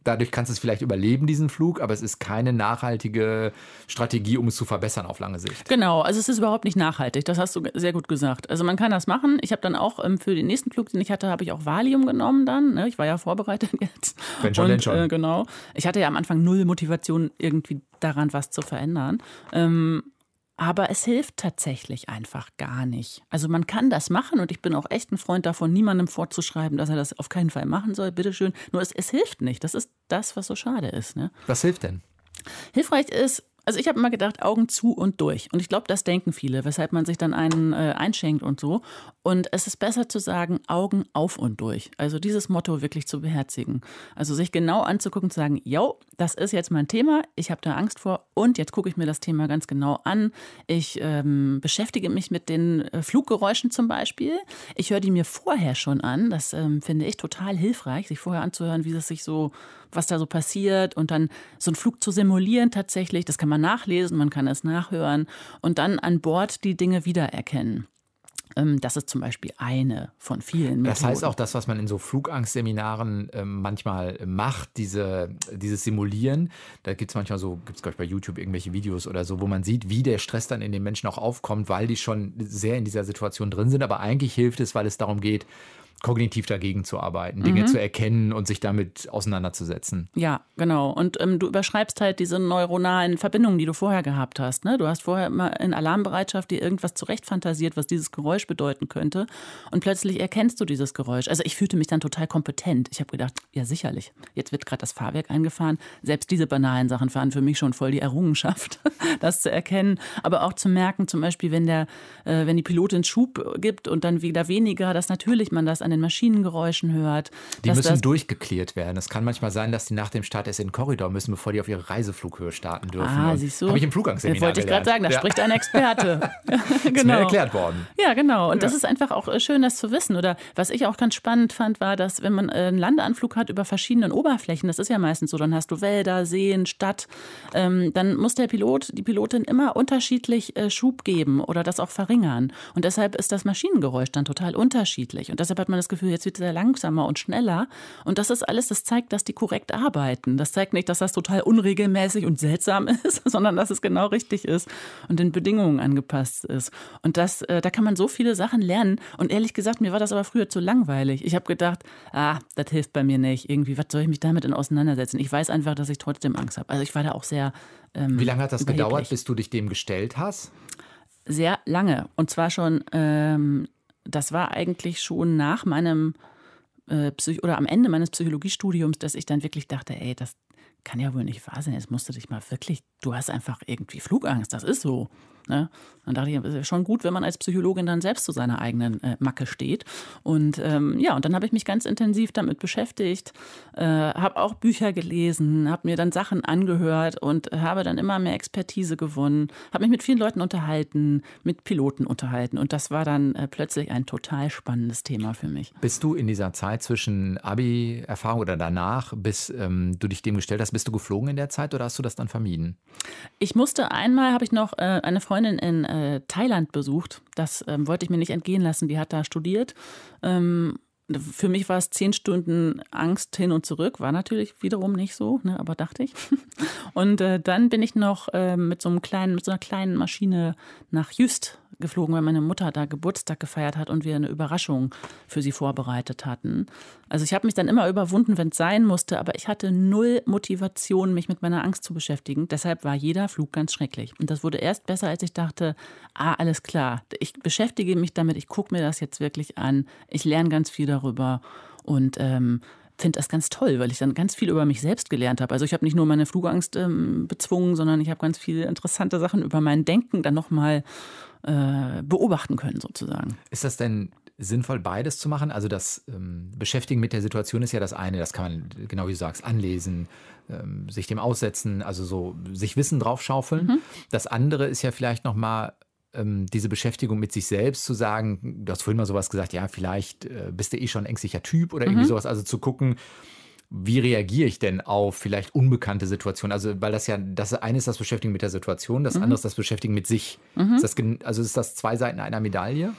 dadurch kannst du es vielleicht überleben, diesen Flug, aber es ist keine nachhaltige Strategie, um es zu verbessern auf lange Sicht. Genau, also es ist überhaupt nicht nachhaltig, das hast du sehr gut gesagt. Also man kann das machen. Ich habe dann auch ähm, für den nächsten Flug, den ich hatte, habe ich auch Valium genommen dann. Ne? Ich war ja vorbereitet jetzt. Wenn schon, denn schon. Äh, genau. Ich hatte ja am Anfang null Motivation, irgendwie daran was zu verändern. Ähm, aber es hilft tatsächlich einfach gar nicht. Also man kann das machen und ich bin auch echt ein Freund davon, niemandem vorzuschreiben, dass er das auf keinen Fall machen soll. Bitteschön. Nur es, es hilft nicht. Das ist das, was so schade ist. Ne? Was hilft denn? Hilfreich ist, also ich habe immer gedacht, Augen zu und durch. Und ich glaube, das denken viele, weshalb man sich dann einen äh, einschenkt und so. Und es ist besser zu sagen, Augen auf und durch. Also dieses Motto wirklich zu beherzigen. Also sich genau anzugucken, zu sagen, yo, das ist jetzt mein Thema, ich habe da Angst vor und jetzt gucke ich mir das Thema ganz genau an. Ich ähm, beschäftige mich mit den äh, Fluggeräuschen zum Beispiel. Ich höre die mir vorher schon an. Das ähm, finde ich total hilfreich, sich vorher anzuhören, wie es sich so, was da so passiert und dann so einen Flug zu simulieren tatsächlich. Das kann man nachlesen, man kann es nachhören und dann an Bord die Dinge wiedererkennen. Ähm, das ist zum Beispiel eine von vielen Methoden. Das heißt auch das, was man in so Flugangstseminaren ähm, manchmal macht, diese, dieses Simulieren. Da gibt es manchmal so, gibt es glaube ich bei YouTube irgendwelche Videos oder so, wo man sieht, wie der Stress dann in den Menschen auch aufkommt, weil die schon sehr in dieser Situation drin sind. Aber eigentlich hilft es, weil es darum geht, kognitiv dagegen zu arbeiten, Dinge mhm. zu erkennen und sich damit auseinanderzusetzen. Ja, genau. Und ähm, du überschreibst halt diese neuronalen Verbindungen, die du vorher gehabt hast. Ne? Du hast vorher immer in Alarmbereitschaft dir irgendwas zurechtfantasiert, was dieses Geräusch bedeuten könnte. Und plötzlich erkennst du dieses Geräusch. Also ich fühlte mich dann total kompetent. Ich habe gedacht, ja sicherlich, jetzt wird gerade das Fahrwerk eingefahren. Selbst diese banalen Sachen waren für mich schon voll die Errungenschaft, das zu erkennen. Aber auch zu merken, zum Beispiel, wenn, der, äh, wenn die Pilotin Schub gibt und dann wieder weniger, dass natürlich man das an den Maschinengeräuschen hört. Die müssen durchgeklärt werden. Es kann manchmal sein, dass die nach dem Start erst in den Korridor müssen, bevor die auf ihre Reiseflughöhe starten dürfen. Ah, siehst du? Habe ich im Flugangsseminar Wollte ich gerade sagen, da ja. spricht ein Experte. genau. Ist mir erklärt worden. Ja, genau. Und ja. das ist einfach auch äh, schön, das zu wissen. Oder was ich auch ganz spannend fand, war, dass wenn man äh, einen Landeanflug hat über verschiedenen Oberflächen, das ist ja meistens so, dann hast du Wälder, Seen, Stadt, ähm, dann muss der Pilot, die Pilotin immer unterschiedlich äh, Schub geben oder das auch verringern. Und deshalb ist das Maschinengeräusch dann total unterschiedlich. Und deshalb hat man das Gefühl, jetzt wird es sehr langsamer und schneller. Und das ist alles, das zeigt, dass die korrekt arbeiten. Das zeigt nicht, dass das total unregelmäßig und seltsam ist, sondern dass es genau richtig ist und den Bedingungen angepasst ist. Und das, äh, da kann man so viele Sachen lernen. Und ehrlich gesagt, mir war das aber früher zu langweilig. Ich habe gedacht, ah, das hilft bei mir nicht. Irgendwie, was soll ich mich damit denn auseinandersetzen? Ich weiß einfach, dass ich trotzdem Angst habe. Also ich war da auch sehr. Ähm, Wie lange hat das gedauert, bis du dich dem gestellt hast? Sehr lange. Und zwar schon ähm, das war eigentlich schon nach meinem äh, Psych oder am Ende meines Psychologiestudiums, dass ich dann wirklich dachte, ey, das kann ja wohl nicht wahr sein. Jetzt musst du dich mal wirklich, du hast einfach irgendwie Flugangst, das ist so. Ne? Dann dachte ich, es ist schon gut, wenn man als Psychologin dann selbst zu seiner eigenen äh, Macke steht. Und ähm, ja, und dann habe ich mich ganz intensiv damit beschäftigt, äh, habe auch Bücher gelesen, habe mir dann Sachen angehört und habe dann immer mehr Expertise gewonnen, habe mich mit vielen Leuten unterhalten, mit Piloten unterhalten. Und das war dann äh, plötzlich ein total spannendes Thema für mich. Bist du in dieser Zeit zwischen Abi-Erfahrung oder danach, bis ähm, du dich dem gestellt hast, bist du geflogen in der Zeit oder hast du das dann vermieden? Ich musste einmal, habe ich noch äh, eine Freundin Freundin in äh, Thailand besucht. Das ähm, wollte ich mir nicht entgehen lassen. Die hat da studiert. Ähm, für mich war es zehn Stunden Angst hin und zurück, war natürlich wiederum nicht so, ne, aber dachte ich. Und äh, dann bin ich noch äh, mit so einem kleinen, mit so einer kleinen Maschine nach Jüst geflogen, weil meine Mutter da Geburtstag gefeiert hat und wir eine Überraschung für sie vorbereitet hatten. Also ich habe mich dann immer überwunden, wenn es sein musste, aber ich hatte null Motivation, mich mit meiner Angst zu beschäftigen. Deshalb war jeder Flug ganz schrecklich. Und das wurde erst besser, als ich dachte, ah, alles klar, ich beschäftige mich damit, ich gucke mir das jetzt wirklich an, ich lerne ganz viel darüber und ähm, finde das ganz toll, weil ich dann ganz viel über mich selbst gelernt habe. Also ich habe nicht nur meine Flugangst ähm, bezwungen, sondern ich habe ganz viele interessante Sachen über mein Denken dann nochmal äh, beobachten können, sozusagen. Ist das denn sinnvoll, beides zu machen? Also das ähm, Beschäftigen mit der Situation ist ja das eine, das kann man, genau wie du sagst, anlesen, ähm, sich dem aussetzen, also so sich Wissen draufschaufeln. Mhm. Das andere ist ja vielleicht nochmal ähm, diese Beschäftigung mit sich selbst zu sagen, du hast vorhin mal sowas gesagt, ja, vielleicht äh, bist du eh schon ein ängstlicher Typ oder irgendwie mhm. sowas, also zu gucken, wie reagiere ich denn auf vielleicht unbekannte Situationen? Also, weil das ja, das eine ist das Beschäftigen mit der Situation, das mhm. andere ist das Beschäftigen mit sich. Mhm. Ist das, also ist das zwei Seiten einer Medaille?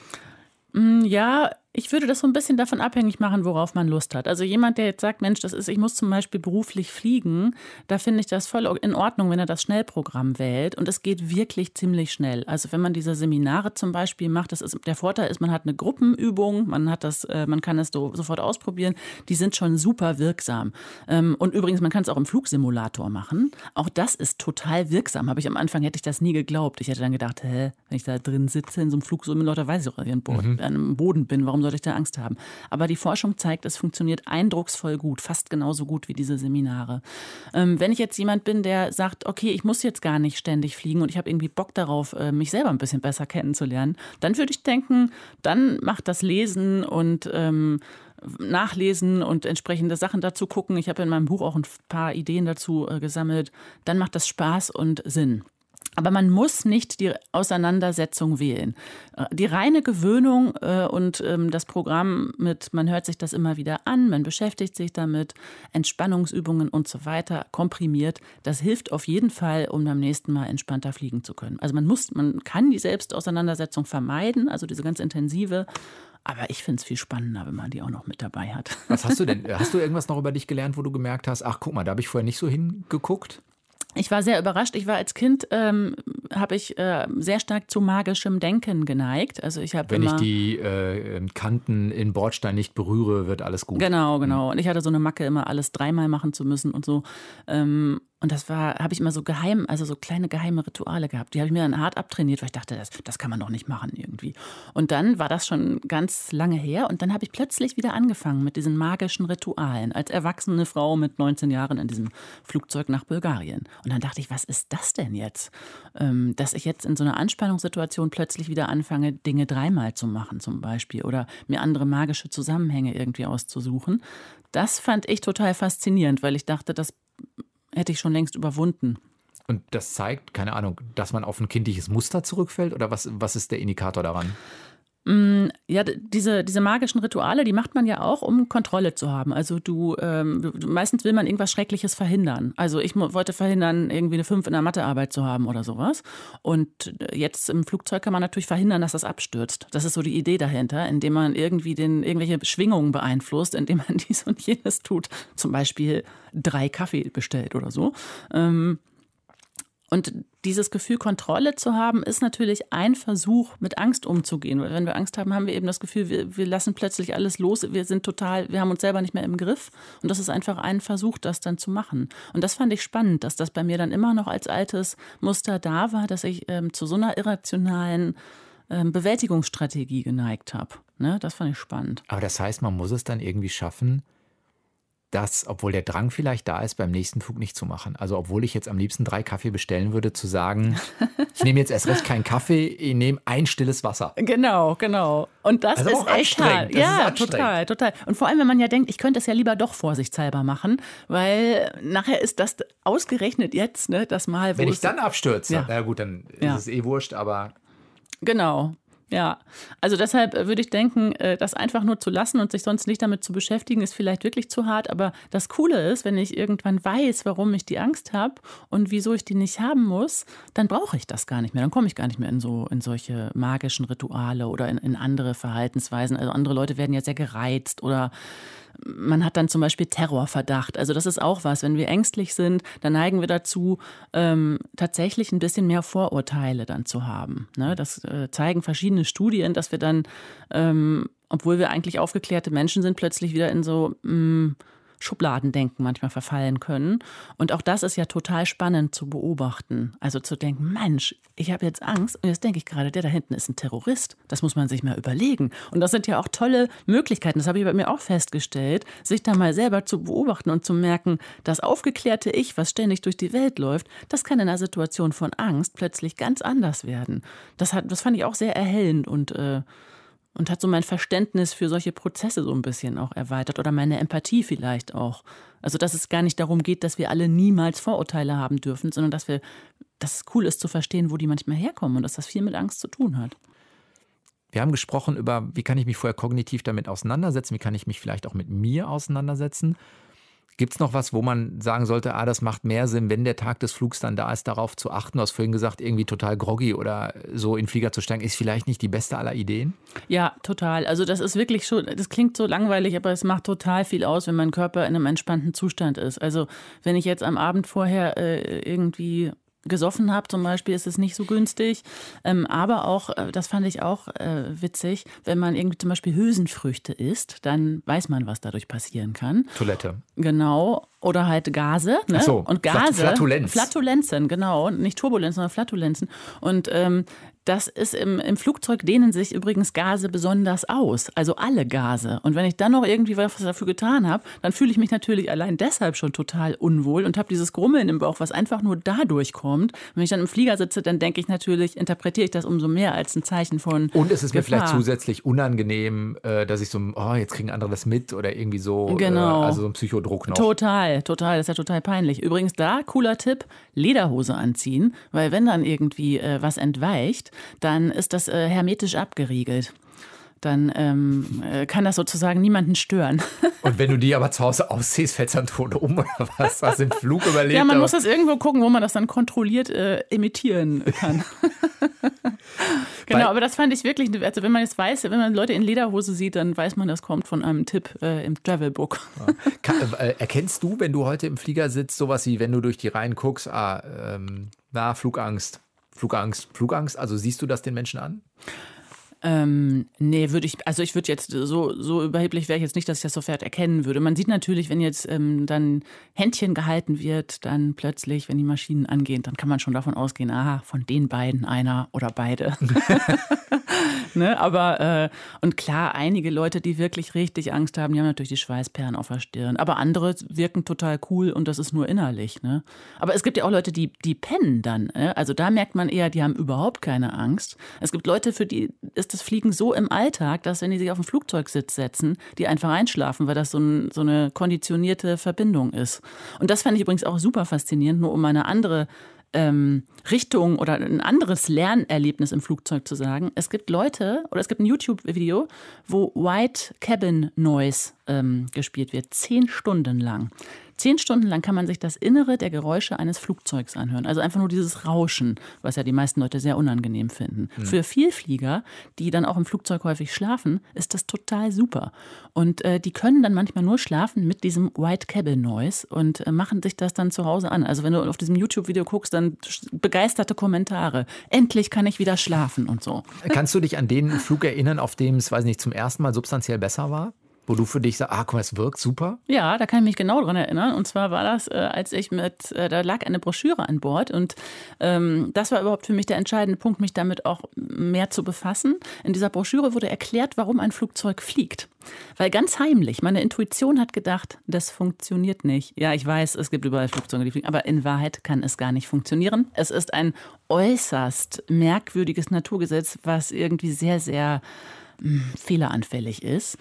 Mm, ja, ich würde das so ein bisschen davon abhängig machen, worauf man Lust hat. Also jemand, der jetzt sagt, Mensch, das ist, ich muss zum Beispiel beruflich fliegen, da finde ich das voll in Ordnung, wenn er das Schnellprogramm wählt. Und es geht wirklich ziemlich schnell. Also wenn man diese Seminare zum Beispiel macht, das ist, der Vorteil ist, man hat eine Gruppenübung, man hat das, äh, man kann es so, sofort ausprobieren. Die sind schon super wirksam. Ähm, und übrigens, man kann es auch im Flugsimulator machen. Auch das ist total wirksam. Habe ich am Anfang hätte ich das nie geglaubt. Ich hätte dann gedacht, hä, wenn ich da drin sitze in so einem Flugsimulator, weiß ich auch, ich an mhm. Boden bin. Warum warum soll ich da Angst haben? Aber die Forschung zeigt, es funktioniert eindrucksvoll gut, fast genauso gut wie diese Seminare. Ähm, wenn ich jetzt jemand bin, der sagt, okay, ich muss jetzt gar nicht ständig fliegen und ich habe irgendwie Bock darauf, äh, mich selber ein bisschen besser kennenzulernen, dann würde ich denken, dann macht das Lesen und ähm, nachlesen und entsprechende Sachen dazu gucken. Ich habe in meinem Buch auch ein paar Ideen dazu äh, gesammelt. Dann macht das Spaß und Sinn. Aber man muss nicht die Auseinandersetzung wählen. Äh, die reine Gewöhnung äh, und ähm, das Programm mit, man hört sich das immer wieder an, man beschäftigt sich damit, Entspannungsübungen und so weiter, komprimiert, das hilft auf jeden Fall, um beim nächsten Mal entspannter fliegen zu können. Also man muss, man kann die Selbstauseinandersetzung vermeiden, also diese ganz intensive. Aber ich finde es viel spannender, wenn man die auch noch mit dabei hat. Was hast du denn? Hast du irgendwas noch über dich gelernt, wo du gemerkt hast, ach guck mal, da habe ich vorher nicht so hingeguckt? Ich war sehr überrascht. Ich war als Kind, ähm, habe ich äh, sehr stark zu magischem Denken geneigt. Also ich Wenn ich die äh, Kanten in Bordstein nicht berühre, wird alles gut. Genau, genau. Und ich hatte so eine Macke, immer alles dreimal machen zu müssen und so. Ähm, und das war, habe ich immer so geheim, also so kleine geheime Rituale gehabt. Die habe ich mir dann hart abtrainiert, weil ich dachte, das, das kann man doch nicht machen irgendwie. Und dann war das schon ganz lange her. Und dann habe ich plötzlich wieder angefangen mit diesen magischen Ritualen als erwachsene Frau mit 19 Jahren in diesem Flugzeug nach Bulgarien. Und dann dachte ich, was ist das denn jetzt? Ähm, dass ich jetzt in so einer Anspannungssituation plötzlich wieder anfange, Dinge dreimal zu machen zum Beispiel oder mir andere magische Zusammenhänge irgendwie auszusuchen. Das fand ich total faszinierend, weil ich dachte, das hätte ich schon längst überwunden. Und das zeigt, keine Ahnung, dass man auf ein kindliches Muster zurückfällt? Oder was, was ist der Indikator daran? Mm, ja, diese, diese magischen Rituale, die macht man ja auch, um Kontrolle zu haben. Also du, ähm, meistens will man irgendwas Schreckliches verhindern. Also ich wollte verhindern, irgendwie eine 5 in der Mathearbeit zu haben oder sowas. Und jetzt im Flugzeug kann man natürlich verhindern, dass das abstürzt. Das ist so die Idee dahinter, indem man irgendwie den, irgendwelche Schwingungen beeinflusst, indem man dies und jenes tut. Zum Beispiel drei Kaffee bestellt oder so. Ähm, und dieses Gefühl, Kontrolle zu haben, ist natürlich ein Versuch, mit Angst umzugehen. Weil wenn wir Angst haben, haben wir eben das Gefühl, wir, wir lassen plötzlich alles los. Wir sind total, wir haben uns selber nicht mehr im Griff. Und das ist einfach ein Versuch, das dann zu machen. Und das fand ich spannend, dass das bei mir dann immer noch als altes Muster da war, dass ich ähm, zu so einer irrationalen ähm, Bewältigungsstrategie geneigt habe. Ne? Das fand ich spannend. Aber das heißt, man muss es dann irgendwie schaffen, das, obwohl der Drang vielleicht da ist, beim nächsten Flug nicht zu machen. Also obwohl ich jetzt am liebsten drei Kaffee bestellen würde, zu sagen, ich nehme jetzt erst recht keinen Kaffee, ich nehme ein stilles Wasser. Genau, genau. Und das Also ist echt hart. Ja, total, total. Und vor allem, wenn man ja denkt, ich könnte es ja lieber doch vorsichtshalber machen, weil nachher ist das ausgerechnet jetzt, ne, das Mal, wo Wenn ich dann abstürze, Ja. na gut, dann Ja. ist es eh wurscht, aber Genau. Ja, also deshalb äh, würde ich denken, äh, das einfach nur zu lassen und sich sonst nicht damit zu beschäftigen, ist vielleicht wirklich zu hart. Aber das Coole ist, wenn ich irgendwann weiß, warum ich die Angst habe und wieso ich die nicht haben muss, dann brauche ich das gar nicht mehr. Dann komme ich gar nicht mehr in so in solche magischen Rituale oder in, in andere Verhaltensweisen. Also andere Leute werden ja sehr gereizt oder man hat dann zum Beispiel Terrorverdacht. Also das ist auch was. Wenn wir ängstlich sind, dann neigen wir dazu, ähm, tatsächlich ein bisschen mehr Vorurteile dann zu haben. Ne? Das äh, zeigen verschiedene Studien, dass wir dann, ähm, obwohl wir eigentlich aufgeklärte Menschen sind, plötzlich wieder in so mh, Schubladendenken manchmal verfallen können. Und auch das ist ja total spannend zu beobachten. Also zu denken, Mensch, ich habe jetzt Angst und jetzt denke ich gerade, der da hinten ist ein Terrorist. Das muss man sich mal überlegen. Und das sind ja auch tolle Möglichkeiten, das habe ich bei mir auch festgestellt, sich da mal selber zu beobachten und zu merken, das aufgeklärte Ich, was ständig durch die Welt läuft, das kann in einer Situation von Angst plötzlich ganz anders werden. Das, hat, das fand ich auch sehr erhellend und äh, und hat so mein Verständnis für solche Prozesse so ein bisschen auch erweitert oder meine Empathie vielleicht auch. Also dass es gar nicht darum geht, dass wir alle niemals Vorurteile haben dürfen, sondern dass wir, dass es cool ist zu verstehen, wo die manchmal herkommen und dass das viel mit Angst zu tun hat. wir haben gesprochen über, wie kann ich mich vorher kognitiv damit auseinandersetzen, wie kann ich mich vielleicht auch mit mir auseinandersetzen. Gibt es noch was, wo man sagen sollte, ah, das macht mehr Sinn, wenn der Tag des Flugs dann da ist, darauf zu achten? Du hast vorhin gesagt, irgendwie total groggy oder so in Flieger zu steigen, ist vielleicht nicht die beste aller Ideen? Ja, total. Also das ist wirklich schon, das klingt so langweilig, aber es macht total viel aus, wenn mein Körper in einem entspannten Zustand ist. Also wenn ich jetzt am Abend vorher äh, irgendwie gesoffen habe zum Beispiel, ist es nicht so günstig. Ähm, aber auch, äh, das fand ich auch äh, witzig, wenn man irgendwie zum Beispiel Hülsenfrüchte isst, dann weiß man, was dadurch passieren kann. Toilette. Genau. Oder halt Gase. Ne? Ach so, und Gase. Flatulenz. Flatulenzen, genau. Nicht Turbulenzen, sondern Flatulenzen. Und ähm, das ist im, im Flugzeug dehnen sich übrigens Gase besonders aus. Also alle Gase. Und wenn ich dann noch irgendwie was dafür getan habe, dann fühle ich mich natürlich allein deshalb schon total unwohl und habe dieses Grummeln im Bauch, was einfach nur dadurch kommt. Wenn ich dann im Flieger sitze, dann denke ich natürlich, interpretiere ich das umso mehr als ein Zeichen von. Und es ist mir Gefahr. vielleicht zusätzlich unangenehm, äh, dass ich so, oh, jetzt kriegen andere das mit oder irgendwie so, Genau. äh, also so ein Psychodruck noch. Total, total. Das ist ja total peinlich. Übrigens da, cooler Tipp, Lederhose anziehen, weil wenn dann irgendwie äh, was entweicht, dann ist das äh, hermetisch abgeriegelt. Dann ähm, äh, kann das sozusagen niemanden stören. Und wenn du die aber zu Hause ausziehst, fällst du dann tot um oder was? Hast du den Flug überlebt? ja, man muss das irgendwo gucken, wo man das dann kontrolliert äh, imitieren kann. genau, Weil- aber das fand ich wirklich, also wenn man jetzt weiß, wenn man Leute in Lederhose sieht, dann weiß man, das kommt von einem Tipp äh, im Travelbook. Ka- äh, erkennst du, wenn du heute im Flieger sitzt, sowas wie, wenn du durch die Reihen guckst, ah, ähm, na, Flugangst, Flugangst, Flugangst, also siehst du das den Menschen an? Ähm, nee, würde ich, also ich würde jetzt so, so überheblich wäre ich jetzt nicht, dass ich das sofort erkennen würde. Man sieht natürlich, wenn jetzt ähm, dann Händchen gehalten wird, dann plötzlich, wenn die Maschinen angehen, dann kann man schon davon ausgehen, aha, von den beiden einer oder beide. ne? Aber, äh, und klar, einige Leute, die wirklich richtig Angst haben, die haben natürlich die Schweißperlen auf der Stirn. Aber andere wirken total cool und das ist nur innerlich. Ne? Aber es gibt ja auch Leute, die, die pennen dann. Ne? Also da merkt man eher, die haben überhaupt keine Angst. Es gibt Leute, für die ist das Fliegen so im Alltag, dass wenn die sich auf den Flugzeugsitz setzen, die einfach einschlafen, weil das so, ein, so eine konditionierte Verbindung ist. Und das fand ich übrigens auch super faszinierend, nur um eine andere ähm, Richtung oder ein anderes Lernerlebnis im Flugzeug zu sagen. Es gibt Leute oder es gibt ein YouTube-Video, wo White Cabin Noise ähm, gespielt wird, zehn Stunden lang. Zehn Stunden lang kann man sich das Innere der Geräusche eines Flugzeugs anhören. Also einfach nur dieses Rauschen, was ja die meisten Leute sehr unangenehm finden. Für Vielflieger, die dann auch im Flugzeug häufig schlafen, ist das total super. Und äh, die können dann manchmal nur schlafen mit diesem White Cabin Noise und äh, machen sich das dann zu Hause an. Also wenn du auf diesem YouTube-Video guckst, dann begeisterte Kommentare. Endlich kann ich wieder schlafen und so. Kannst du dich an den Flug erinnern, auf dem es, weiß nicht, zum ersten Mal substanziell besser war? Wo du für dich sagst, ah, guck mal, es wirkt super? Ja, da kann ich mich genau dran erinnern. Und zwar war das, äh, als ich mit, äh, da lag eine Broschüre an Bord und ähm, das war überhaupt für mich der entscheidende Punkt, mich damit auch mehr zu befassen. In dieser Broschüre wurde erklärt, warum ein Flugzeug fliegt. Weil ganz heimlich, meine Intuition hat gedacht, das funktioniert nicht. Ja, ich weiß, es gibt überall Flugzeuge, die fliegen, aber in Wahrheit kann es gar nicht funktionieren. Es ist ein äußerst merkwürdiges Naturgesetz, was irgendwie sehr, sehr mh, hm, fehleranfällig ist.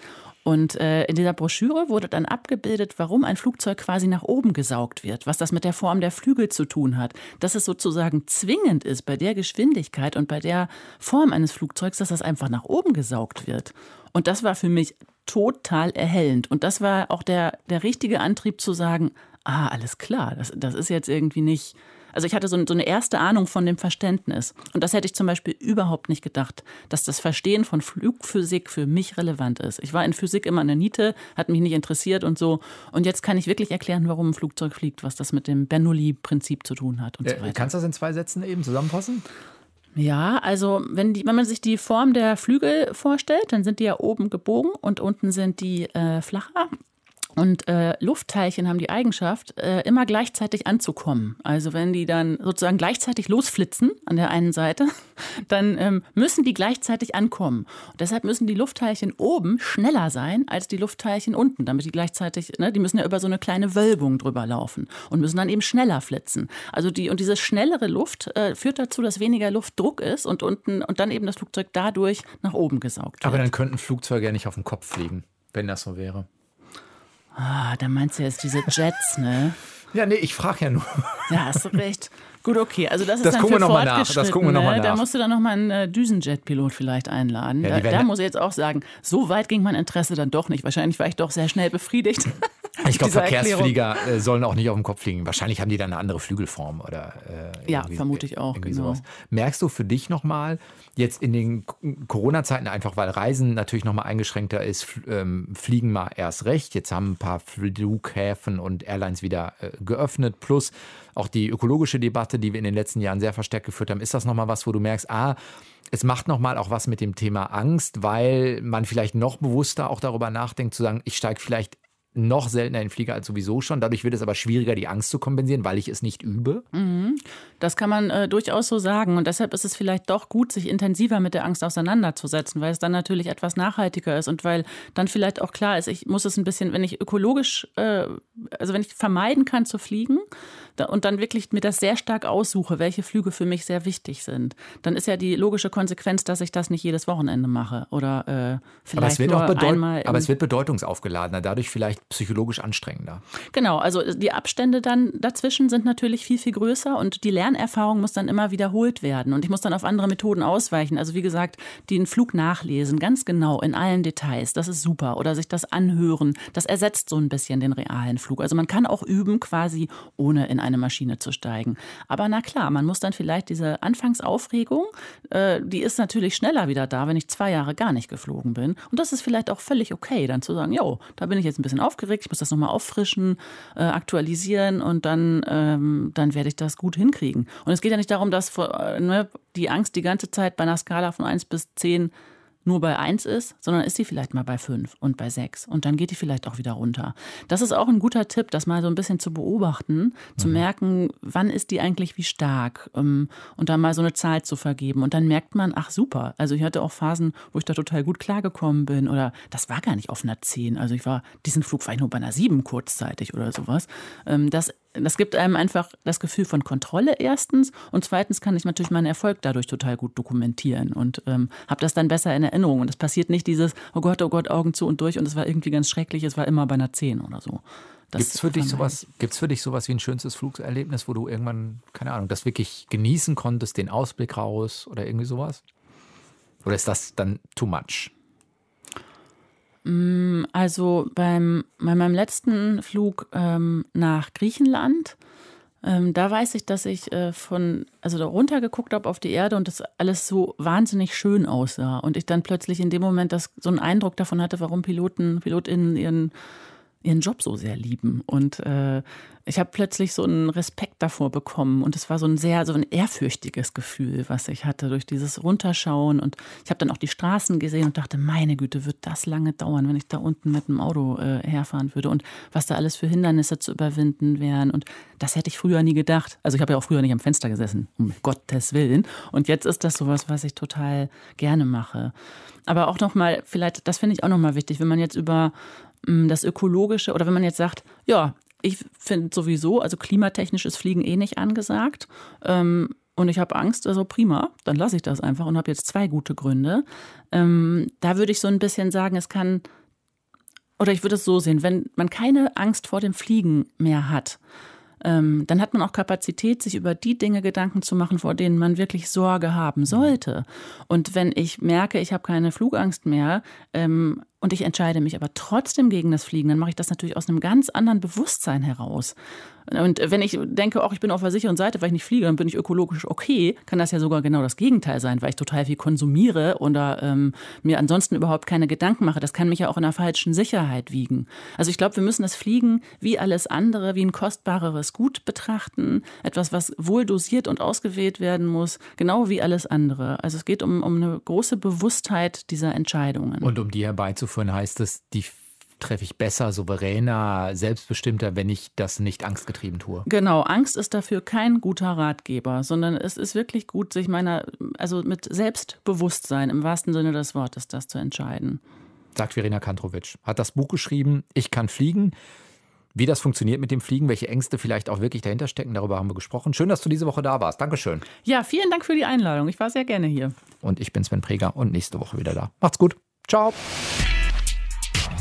Und äh, in dieser Broschüre wurde dann abgebildet, warum ein Flugzeug quasi nach oben gesaugt wird, was das mit der Form der Flügel zu tun hat, dass es sozusagen zwingend ist bei der Geschwindigkeit und bei der Form eines Flugzeugs, dass das einfach nach oben gesaugt wird. Und das war für mich total erhellend. Und das war auch der, der richtige Antrieb zu sagen, ah, alles klar, das, das ist jetzt irgendwie nicht also ich hatte so, eine erste Ahnung von dem Verständnis. Und das hätte ich zum Beispiel überhaupt nicht gedacht, dass das Verstehen von Flugphysik für mich relevant ist. Ich war in Physik immer eine Niete, hat mich nicht interessiert und so. Und jetzt kann ich wirklich erklären, warum ein Flugzeug fliegt, was das mit dem Bernoulli-Prinzip zu tun hat und äh, so weiter. Kannst du das in zwei Sätzen eben zusammenfassen? Ja, also wenn, die, wenn man sich die Form der Flügel vorstellt, dann sind die ja oben gebogen und unten sind die äh, flacher. Und äh, Luftteilchen haben die Eigenschaft, äh, immer gleichzeitig anzukommen. Also wenn die dann sozusagen gleichzeitig losflitzen an der einen Seite, dann ähm, müssen die gleichzeitig ankommen. Und deshalb müssen die Luftteilchen oben schneller sein als die Luftteilchen unten, damit die gleichzeitig, ne, die müssen ja über so eine kleine Wölbung drüber laufen und müssen dann eben schneller flitzen. Also die und diese schnellere Luft äh, führt dazu, dass weniger Luftdruck ist und unten und dann eben das Flugzeug dadurch nach oben gesaugt wird. Aber dann könnten Flugzeuge ja nicht auf dem Kopf fliegen, wenn das so wäre. Ah, da meinst du jetzt diese Jets, ne? Ja, nee, ich frage ja nur. Ja, hast du recht. Gut, okay. Also das ist das dann gucken für wir noch mal nach. Das gucken wir noch mal nach. Da musst du dann noch mal einen äh, Düsenjet-Pilot vielleicht einladen. Ja, da, da muss ich jetzt auch sagen, so weit ging mein Interesse dann doch nicht. Wahrscheinlich war ich doch sehr schnell befriedigt. Ich glaube, Verkehrsflieger äh, sollen auch nicht auf dem Kopf fliegen. Wahrscheinlich haben die dann eine andere Flügelform oder äh, Ja, vermute ich auch. Genau. Merkst du für dich nochmal, jetzt in den Corona-Zeiten, einfach weil Reisen natürlich nochmal eingeschränkter ist, ähm, fliegen mal erst recht. Jetzt haben ein paar Flughäfen und Airlines wieder äh, geöffnet. Plus auch die ökologische Debatte, die wir in den letzten Jahren sehr verstärkt geführt haben. Ist das nochmal was, wo du merkst, ah, es macht nochmal auch was mit dem Thema Angst, weil man vielleicht noch bewusster auch darüber nachdenkt, zu sagen, ich steige vielleicht noch seltener in Flieger als sowieso schon. Dadurch wird es aber schwieriger, die Angst zu kompensieren, weil ich es nicht übe. Mhm. Das kann man äh, durchaus so sagen. Und deshalb ist es vielleicht doch gut, sich intensiver mit der Angst auseinanderzusetzen, weil es dann natürlich etwas nachhaltiger ist und weil dann vielleicht auch klar ist, ich muss es ein bisschen, wenn ich ökologisch, äh, also wenn ich vermeiden kann zu fliegen, und dann wirklich mir das sehr stark aussuche, welche Flüge für mich sehr wichtig sind, dann ist ja die logische Konsequenz, dass ich das nicht jedes Wochenende mache oder äh, vielleicht aber es wird nur auch einmal. Aber es wird bedeutungsaufgeladener, dadurch vielleicht psychologisch anstrengender. Genau, also die Abstände dann dazwischen sind natürlich viel, viel größer und die Lernerfahrung muss dann immer wiederholt werden und ich muss dann auf andere Methoden ausweichen. Also wie gesagt, den Flug nachlesen, ganz genau in allen Details, das ist super. Oder sich das anhören, das ersetzt so ein bisschen den realen Flug. Also man kann auch üben, quasi ohne in eine Maschine zu steigen. Aber na klar, man muss dann vielleicht diese Anfangsaufregung, äh, die ist natürlich schneller wieder da, wenn ich zwei Jahre gar nicht geflogen bin. Und das ist vielleicht auch völlig okay, dann zu sagen, jo, da bin ich jetzt ein bisschen aufgeregt, ich muss das nochmal auffrischen, äh, aktualisieren und dann, ähm, dann werde ich das gut hinkriegen. Und es geht ja nicht darum, dass äh, ne, die Angst die ganze Zeit bei einer Skala von 1 bis 10 nur bei 1 ist, sondern ist sie vielleicht mal bei 5 und bei 6 und dann geht die vielleicht auch wieder runter. Das ist auch ein guter Tipp, das mal so ein bisschen zu beobachten, mhm. zu merken, wann ist die eigentlich wie stark ähm, und dann mal so eine Zahl zu vergeben und dann merkt man, ach super, also ich hatte auch Phasen, wo ich da total gut klargekommen bin oder das war gar nicht auf einer 10, also ich war, diesen Flug war ich nur bei einer 7 kurzzeitig oder sowas. Ähm, das das gibt einem einfach das Gefühl von Kontrolle erstens und zweitens kann ich natürlich meinen Erfolg dadurch total gut dokumentieren und ähm, habe das dann besser in Erinnerung. Und es passiert nicht dieses, oh Gott, oh Gott, Augen zu und durch und es war irgendwie ganz schrecklich, es war immer bei einer 10 oder so. Gibt es für, dich sowas, gibt's für dich sowas wie ein schönstes Flugserlebnis, wo du irgendwann, keine Ahnung, das wirklich genießen konntest, den Ausblick raus oder irgendwie sowas? Oder ist das dann too much? Mm, also beim, bei meinem letzten Flug ähm, nach Griechenland, ähm, da weiß ich, dass ich äh, von, also da runtergeguckt habe auf die Erde und das alles so wahnsinnig schön aussah. Und ich dann plötzlich in dem Moment das, so einen Eindruck davon hatte, warum Piloten, PilotInnen ihren ihren Job so sehr lieben. Und äh, ich habe plötzlich so einen Respekt davor bekommen und es war so ein sehr, so ein ehrfürchtiges Gefühl, was ich hatte durch dieses Runterschauen. Und ich habe dann auch die Straßen gesehen und dachte, meine Güte, wird das lange dauern, wenn ich da unten mit dem Auto äh, herfahren würde und was da alles für Hindernisse zu überwinden wären. Und das hätte ich früher nie gedacht. Also ich habe ja auch früher nicht am Fenster gesessen, um Gottes Willen. Und jetzt ist das sowas, was ich total gerne mache. Aber auch nochmal, vielleicht, das finde ich auch nochmal wichtig, wenn man jetzt über das Ökologische oder wenn man jetzt sagt, ja, ich finde sowieso, also klimatechnisch Fliegen eh nicht angesagt. Ähm, und ich habe Angst, also prima, dann lasse ich das einfach und habe jetzt zwei gute Gründe. Ähm, da würde ich so ein bisschen sagen, es kann, oder ich würde es so sehen, wenn man keine Angst vor dem Fliegen mehr hat, ähm, dann hat man auch Kapazität, sich über die Dinge Gedanken zu machen, vor denen man wirklich Sorge haben sollte. Und wenn ich merke, ich habe keine Flugangst mehr, ähm, und ich entscheide mich aber trotzdem gegen das Fliegen, dann mache ich das natürlich aus einem ganz anderen Bewusstsein heraus. Und wenn ich denke, auch ich bin auf der sicheren Seite, weil ich nicht fliege, dann bin ich ökologisch okay, kann das ja sogar genau das Gegenteil sein, weil ich total viel konsumiere oder ähm, mir ansonsten überhaupt keine Gedanken mache. Das kann mich ja auch in einer falschen Sicherheit wiegen. Also ich glaube, wir müssen das Fliegen wie alles andere, wie ein kostbareres Gut betrachten, etwas, was wohl dosiert und ausgewählt werden muss, genau wie alles andere. Also es geht um, um eine große Bewusstheit dieser Entscheidungen. Und um die herbeizuführen, heißt es, die treffe ich besser, souveräner, selbstbestimmter, wenn ich das nicht angstgetrieben tue. Genau, Angst ist dafür kein guter Ratgeber, sondern es ist wirklich gut, sich meiner, also mit Selbstbewusstsein im wahrsten Sinne des Wortes das zu entscheiden. Sagt Verena Kantrovic. Hat das Buch geschrieben, Ich kann fliegen. Wie das funktioniert mit dem Fliegen, welche Ängste vielleicht auch wirklich dahinter stecken, darüber haben wir gesprochen. Schön, dass du diese Woche da warst. Dankeschön. Ja, vielen Dank für die Einladung. Ich war sehr gerne hier. Und ich bin Sven Preger und nächste Woche wieder da. Macht's gut. Ciao.